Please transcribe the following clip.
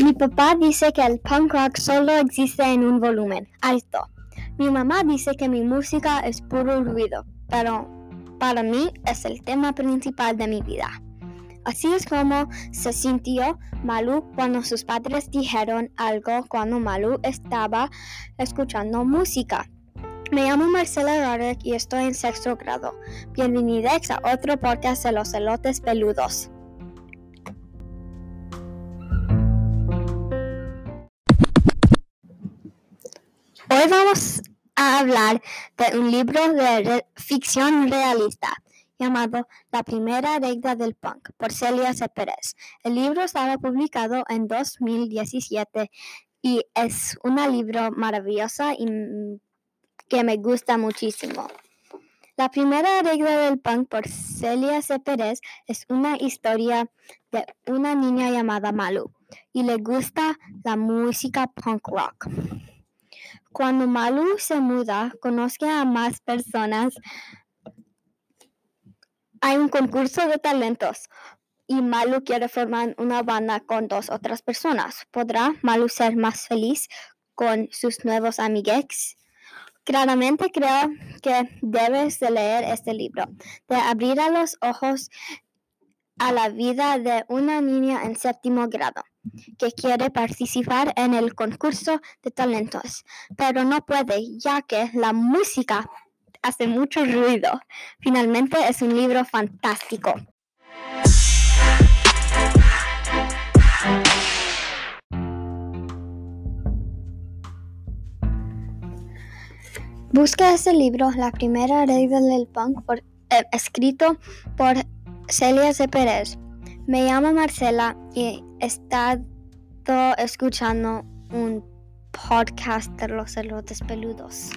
Mi papá dice que el punk rock solo existe en un volumen alto. Mi mamá dice que mi música es puro ruido, pero para mí es el tema principal de mi vida. Así es como se sintió Malu cuando sus padres dijeron algo cuando Malu estaba escuchando música. Me llamo Marcela Roderick y estoy en sexto grado. Bienvenidos a otro podcast de los elotes peludos. Vamos a hablar de un libro de ficción realista llamado La primera regla del punk por Celia C. Pérez. El libro estaba publicado en 2017 y es un libro maravilloso y que me gusta muchísimo. La primera regla del punk por Celia C. Pérez es una historia de una niña llamada Malu y le gusta la música punk rock. Cuando Malu se muda, conoce a más personas. Hay un concurso de talentos y Malu quiere formar una banda con dos otras personas. ¿Podrá Malu ser más feliz con sus nuevos amigues? Claramente creo que debes de leer este libro, de abrir a los ojos a la vida de una niña en séptimo grado que quiere participar en el concurso de talentos, pero no puede ya que la música hace mucho ruido. Finalmente es un libro fantástico. Busca este libro, La primera regla del punk, eh, escrito por Celia C. Me llamo Marcela y he estado escuchando un podcast de los elotes peludos.